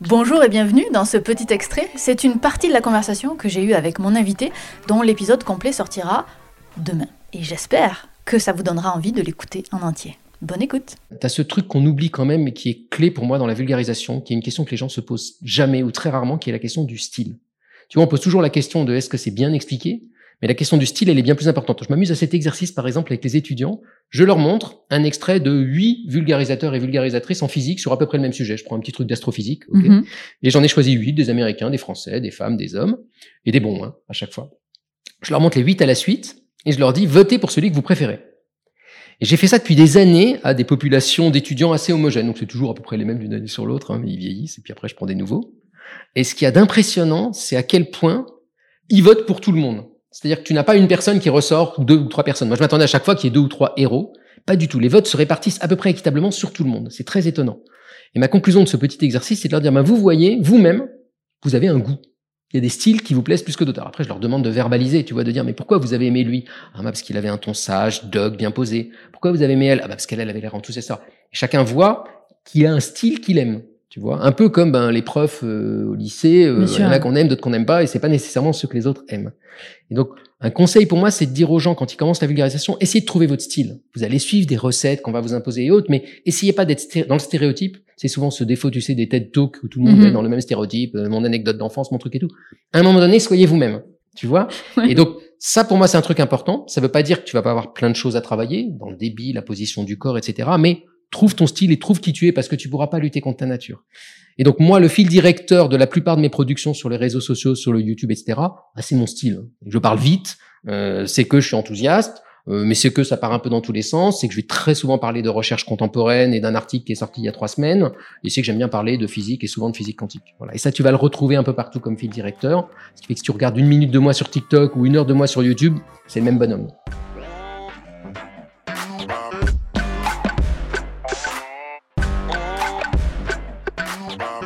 Bonjour et bienvenue dans ce petit extrait. C'est une partie de la conversation que j'ai eue avec mon invité, dont l'épisode complet sortira demain. Et j'espère que ça vous donnera envie de l'écouter en entier. Bonne écoute. Tu as ce truc qu'on oublie quand même, mais qui est clé pour moi dans la vulgarisation, qui est une question que les gens se posent jamais ou très rarement, qui est la question du style. Tu vois, on pose toujours la question de est-ce que c'est bien expliqué, mais la question du style, elle est bien plus importante. Je m'amuse à cet exercice, par exemple, avec les étudiants. Je leur montre un extrait de huit vulgarisateurs et vulgarisatrices en physique sur à peu près le même sujet. Je prends un petit truc d'astrophysique, mhm. et j'en ai choisi huit, des Américains, des Français, des femmes, des hommes, et des bons, hein, à chaque fois. Je leur montre les huit à la suite, et je leur dis, votez pour celui que vous préférez. Et j'ai fait ça depuis des années à des populations d'étudiants assez homogènes. Donc c'est toujours à peu près les mêmes d'une année sur l'autre, hein, mais ils vieillissent, et puis après je prends des nouveaux. Et ce qu'il y a d'impressionnant, c'est à quel point ils votent pour tout le monde. C'est-à-dire que tu n'as pas une personne qui ressort, deux ou trois personnes. Moi, je m'attendais à chaque fois qu'il y ait deux ou trois héros. Pas du tout. Les votes se répartissent à peu près équitablement sur tout le monde. C'est très étonnant. Et ma conclusion de ce petit exercice, c'est de leur dire, bah, vous voyez, vous-même, vous avez un goût. Il y a des styles qui vous plaisent plus que d'autres. Après, je leur demande de verbaliser, tu vois, de dire, mais pourquoi vous avez aimé lui? Ah, bah, parce qu'il avait un ton sage, dog, bien posé. Pourquoi vous avez aimé elle? Ah, bah, parce qu'elle, elle avait l'air enthousiaste. Et chacun voit qu'il a un style qu'il aime. Tu vois, un peu comme ben, les profs euh, au lycée, euh, il y en a qu'on aime, d'autres qu'on n'aime pas, et c'est pas nécessairement ce que les autres aiment. Et donc, un conseil pour moi, c'est de dire aux gens quand ils commencent la vulgarisation, essayez de trouver votre style. Vous allez suivre des recettes qu'on va vous imposer et autres, mais essayez pas d'être dans le stéréotype. C'est souvent ce défaut, tu sais, des TED Talks où tout le monde mhm. est dans le même stéréotype, euh, mon anecdote d'enfance, mon truc et tout. À un moment donné, soyez vous-même. Tu vois Et donc, ça, pour moi, c'est un truc important. Ça veut pas dire que tu vas pas avoir plein de choses à travailler dans le débit, la position du corps, etc. Mais trouve ton style et trouve qui tu es parce que tu pourras pas lutter contre ta nature. Et donc moi, le fil directeur de la plupart de mes productions sur les réseaux sociaux, sur le YouTube, etc., bah, c'est mon style. Je parle vite, euh, c'est que je suis enthousiaste, euh, mais c'est que ça part un peu dans tous les sens, c'est que je vais très souvent parler de recherche contemporaine et d'un article qui est sorti il y a trois semaines, et c'est que j'aime bien parler de physique et souvent de physique quantique. Voilà. Et ça, tu vas le retrouver un peu partout comme fil directeur, ce qui fait que si tu regardes une minute de moi sur TikTok ou une heure de moi sur YouTube, c'est le même bonhomme. Bye.